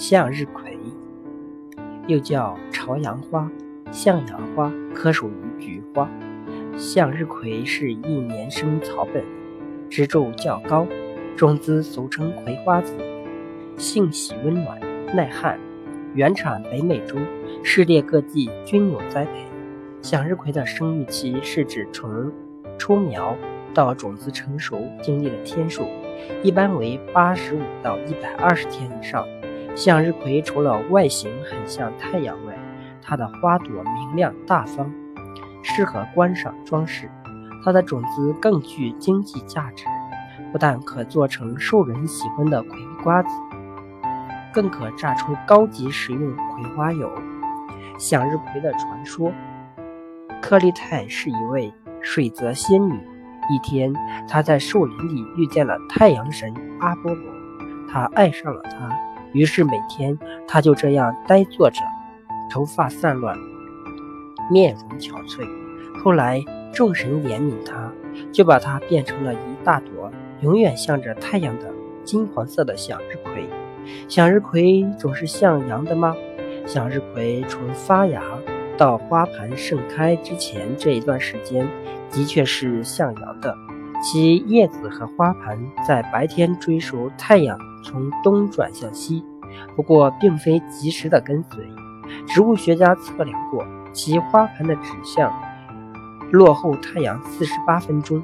向日葵，又叫朝阳花、向阳花，科属于菊花。向日葵是一年生草本，植株较高，种子俗称葵花籽，性喜温暖，耐旱，原产北美洲，世界各地均有栽培。向日葵的生育期是指从出苗到种子成熟经历的天数，一般为八十五到一百二十天以上。向日葵除了外形很像太阳外，它的花朵明亮大方，适合观赏装饰。它的种子更具经济价值，不但可做成受人喜欢的葵瓜子，更可榨出高级食用葵花油。向日葵的传说，克丽泰是一位水泽仙女。一天，她在树林里遇见了太阳神阿波罗，她爱上了他。于是每天，他就这样呆坐着，头发散乱，面容憔悴。后来众神怜悯他，就把他变成了一大朵永远向着太阳的金黄色的向日葵。向日葵总是向阳的吗？向日葵从发芽到花盘盛开之前这一段时间，的确是向阳的。其叶子和花盘在白天追逐太阳，从东转向西，不过并非及时的跟随。植物学家测量过，其花盘的指向落后太阳四十八分钟。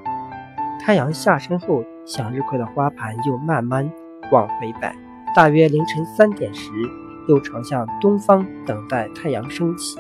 太阳下山后，向日葵的花盘又慢慢往回摆，大约凌晨三点时，又朝向东方等待太阳升起。